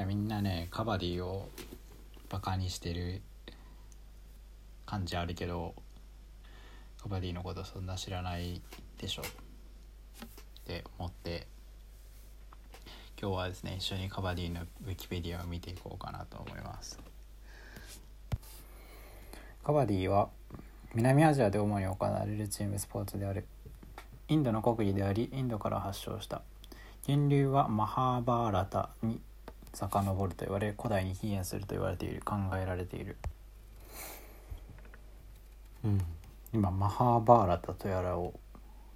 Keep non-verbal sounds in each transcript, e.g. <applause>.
やみんなねカバディをバカにしてる感じあるけどカバディのことそんな知らないでしょ。って思って。今日はですね一緒にカバディのウィキペディアを見ていこうかなと思います。カバディは南アジアで主に行われるチームスポーツである。インドの国技でありインドから発祥した。源流はマハーバーラタに遡ると言われ古代に起源すると言われている考えられている。うん。今マハーバーラタとやらを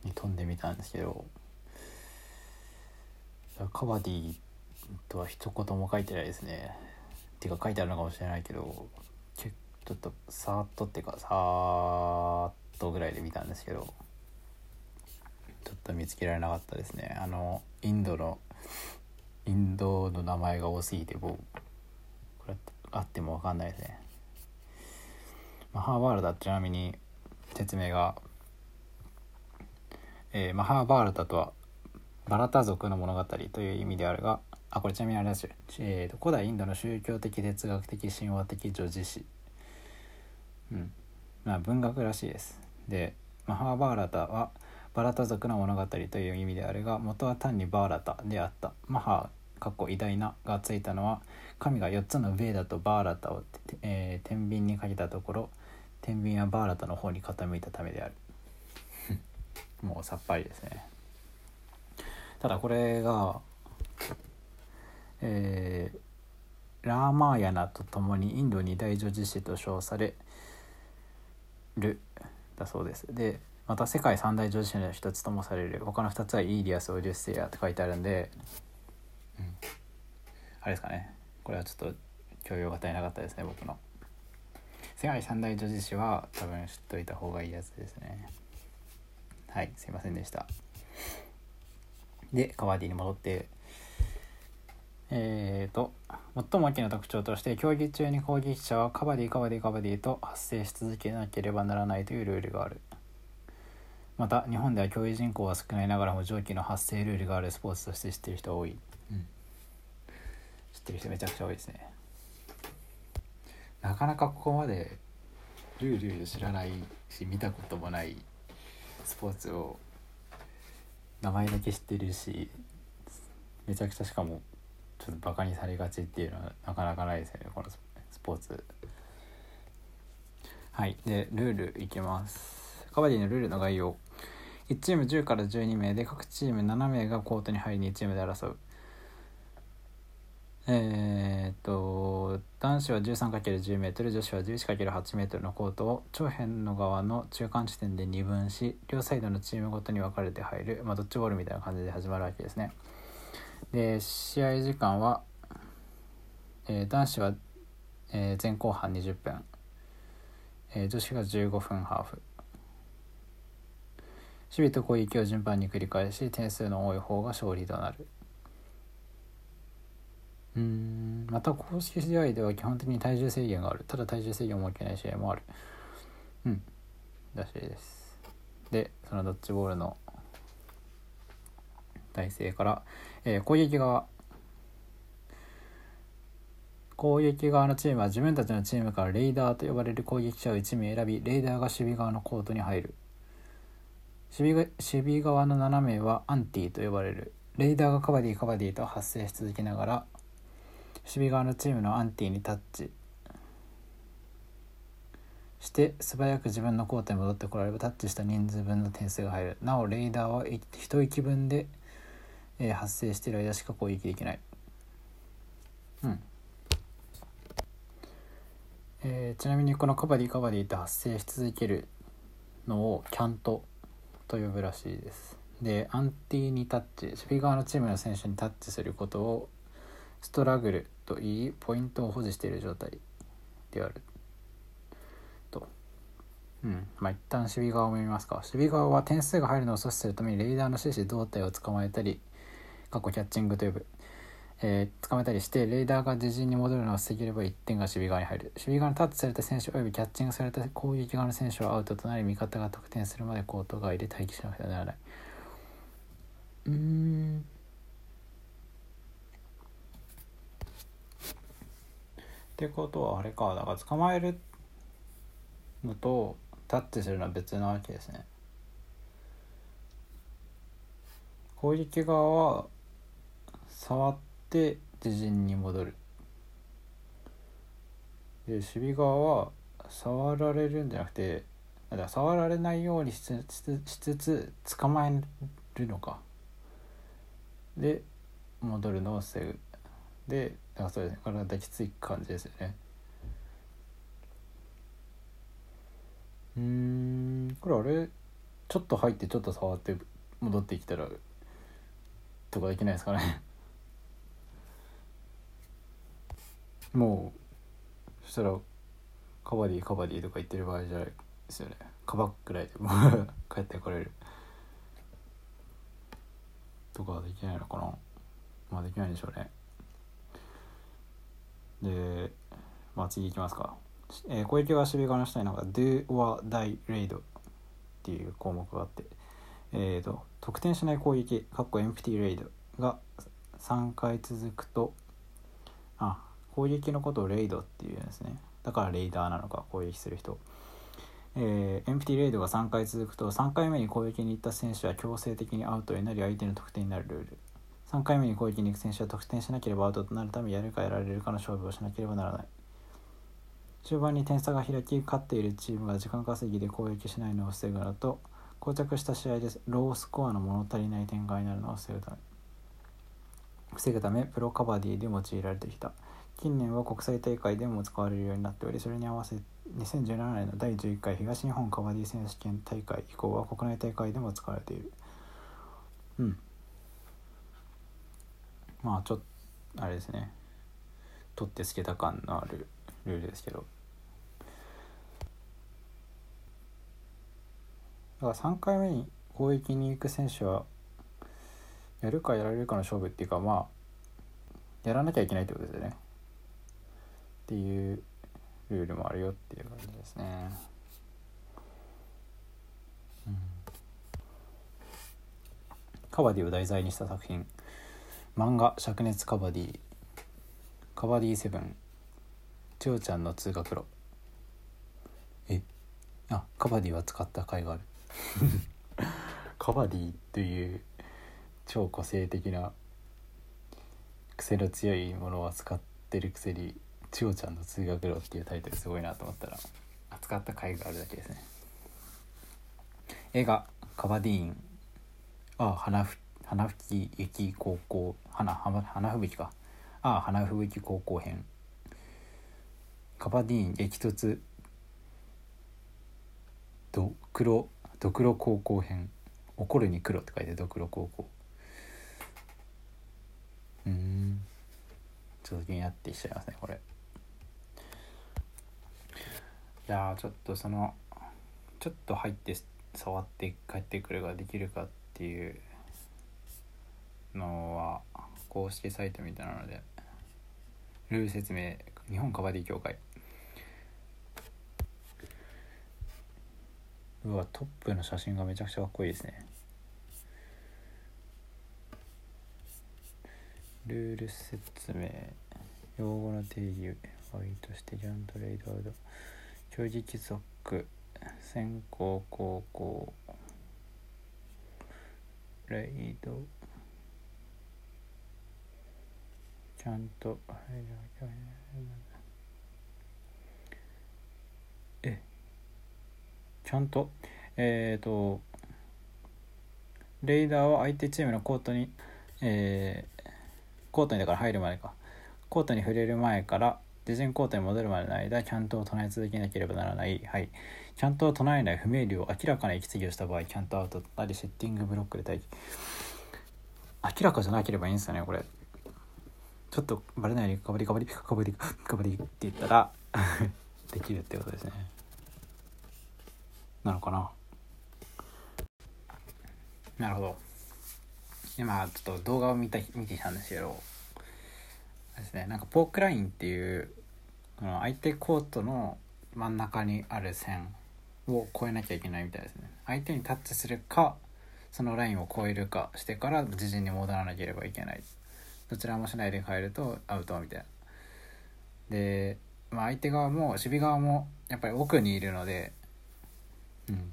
に飛んでみたんですけどカバディとは一言も書いてないですね。っていうか書いてあるのかもしれないけどちょっとさーっとっていうかさーっとぐらいで見たんですけどちょっと見つけられなかったですね。あのインドのインドの名前が多すぎて僕これあっても分かんないですね。マハーバーラタちなみに説明が、えー、マハーバーラタとはバラタ族の物語という意味であるがあこれちなみにあれですよ、えーと、古代インドの宗教的哲学的神話的叙事詩うん。まあ文学らしいです。でマハーバーラタはバラタ族の物語という意味であるが元は単にバーラタであった。マハーかっこ偉大ながついたのは神が4つのベーダとバーラタを、えー、天秤にかけたところ天秤はバーラタの方に傾いたためである。<laughs> もうさっぱりですね。ただこれがえー、ラーマーヤナとともにインド二大女子誌と称されるだそうです。でまた世界三大女子誌の一つともされる。他の二つはイーリアス・オデュッセイアって書いてあるんで、うん、あれですかね。これはちょっと教養が足りなかったですね僕の。世界三大女子誌は多分知っといた方がいいやつですね。はいすいませんでした。でカワディに戻ってえーと最も大きな特徴として競技中に攻撃者はカバディカバディカバディと発生し続けなければならないというルールがある。また日本では競技人口は少ないながらも上記の発生ルールがあるスポーツとして知ってる人は多い、うん、知ってる人めちゃくちゃ多いですね。なかなかここまでルール知らないし見たこともないスポーツを名前だけ知ってるしめちゃくちゃしかもちょっとバカにされがちっていうのはなかなかないですよねこのスポーツ。はい。でルールいきますカバディのルールの概要。1チーム10から12名で各チーム7名がコートに入り2チームで争う。えー、っと男子は 13×10m 女子は 11×8m のコートを長辺の側の中間地点で二分し両サイドのチームごとに分かれて入る、まあ、ドッジボールみたいな感じで始まるわけですね。で試合時間は、えー、男子は、えー、前後半20分、えー、女子が15分ハーフ。守備と攻撃を順番に繰り返し点数の多い方が勝利となる。うんまた公式試合では基本的に体重制限がある。ただ体重制限を設けない試合もある。うんらしいです。でそのドッジボールの体制から、えー、攻撃側。攻撃側のチームは自分たちのチームからレイダーと呼ばれる攻撃者を1名選びレイダーが守備側のコートに入る。守備側の7名はアンティと呼ばれる。レイダーがカバディカバディと発生し続けながら守備側のチームのアンティにタッチ。して素早く自分のコートに戻ってこらればタッチした人数分の点数が入る。なおレイダーは一息分で、えー、発生している間しか攻撃できない。うん。えー、ちなみにこのカバディカバディって発生し続けるのをキャントと呼ぶらしいです。でアンティにタッチ守備側のチームの選手にタッチすることをストラグルといいポイントを保持している状態である。と。うん。まあ一旦守備側を見ますか。守備側は点数が入るのを阻止するためにレーダーの指示胴体を捕まえたり過去キャッチングと呼ぶ。えー、捕まえたりしてレーダーが自陣に戻るのを防げれば1点が守備側に入る。守備側にタッチされた選手およびキャッチングされた攻撃側の選手はアウトとなり味方が得点するまでコート外で待機しなくてはならない。うん。ってことはあれか。だから捕まえるのとタッチするのは別なわけですね。攻撃側は触って自陣に戻る。で守備側は触られるんじゃなくてだから触られないようにしつしつつ捕まえるのか。で戻るのを防ぐ。でだからそうですねこれは抱きつい感じですよね。うんこれあれちょっと入ってちょっと触って戻ってきたらとかできないですかね。もうそしたらカバディカバディとか言ってる場合じゃないですよね。カバくらいでも帰ってこれる。とかはできないのかな。まあできないでしょうね。でまあ次いきますか、えー、攻撃は守備側の下になんか Do or Die Raid っていう項目があってえーと、得点しない攻撃かっこエンプティレイドが3回続くとあ攻撃のことをレイドっていうんですね。だからレイダーなのか攻撃する人。えー、エンプティレイドが3回続くと3回目に攻撃に行った選手は強制的にアウトになり相手の得点になるルール。3回目に攻撃に行く選手は得点しなければアウトとなるためやるかやられるかの勝負をしなければならない。中盤に点差が開き勝っているチームが時間稼ぎで攻撃しないのを防ぐのと膠着した試合でロースコアの物足りない展開になるのを防ぐため防ぐためプロカバディで用いられてきた。近年は国際大会でも使われるようになっておりそれに合わせ2017年の第11回東日本カバディ選手権大会以降は国内大会でも使われている。うん。まあちょっとあれですね。取ってつけた感のあるルールですけど。だから3回目に攻撃に行く選手はやるかやられるかの勝負っていうかまあやらなきゃいけないってことですよね。っていうルールもあるよっていう感じですね。うん、カバディを題材にした作品。漫画「灼熱カバディ」「カバディセブン」「千代ちゃんの通学路」え？あカバディは使った回がある。<laughs> カバディという超個性的な癖の強いものを扱ってるくせに「千代ちゃんの通学路」っていうタイトルすごいなと思ったら扱った回があるだけですね。映画「カバディーン」ああ花ふ花吹雪高校。花花吹雪か。ああ花吹雪高校編。カバディーン激突。ドクロドクロ高校編。怒るに黒って書いてドクロ高校。うん。ちょっと気になってきちゃいますねこれ。いやちょっとそのちょっと入って触って帰ってくるができるかっていうのは公式サイトみたいなのでルール説明日本カバディ協会。うわトップの写真がめちゃくちゃかっこいいですね。ルール説明。用語の定義ワイとしてジャントレイドアウト。競技規則先行高校レイド。ちゃんと。えちゃんと？えっ、ー、とレイダーは相手チームのコートに、えー、コートにだから入る前か。コートに触れる前から自陣コートに戻るまでの間キャントを唱え続けなければならない。はい。キャントを唱えない不明瞭明らかな息継ぎをした場合キャントアウトとなりセッティングブロックで待機明らかじゃなければいいんですよねこれ。ちょっとバレないようにカバリカバリカバリカバリって言ったら <laughs> できるってことですね。なのかな？なるほど。今ちょっと動画を見た見てきたんですけどですね。なんかポークラインっていうこの相手コートの真ん中にある線を越えなきゃいけないみたいですね。相手にタッチするかそのラインを越えるかしてから自陣に戻らなければいけない。どちらもしないで帰るとアウトみたいな。で、まあ、相手側も守備側もやっぱり奥にいるので、うん、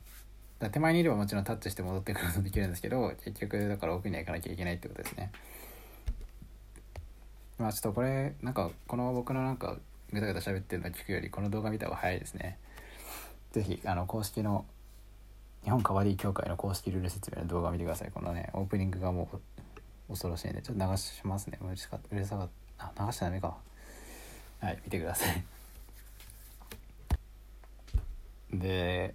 だ手前にいればもちろんタッチして戻ってくることできるんですけど結局だから奥には行かなきゃいけないってことですね。まあちょっとこれなんかこの僕のなんかぐだぐだ喋ってるの聞くよりこの動画見た方が早いですね。是非あの公式の日本カバディ協会の公式ルール説明の動画を見てください。このねオープニングがもう恐ろしいんでちょっと流しますね。うるさかったうるさかあ流しちゃダメか。はい見てください。で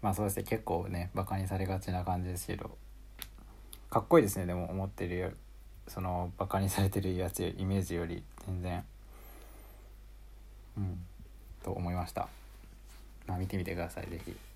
まあそうですね結構ねバカにされがちな感じですけどかっこいいですねでも思ってるよそのバカにされてるやつイメージより全然うんと思いましたまあ見てみてください是非。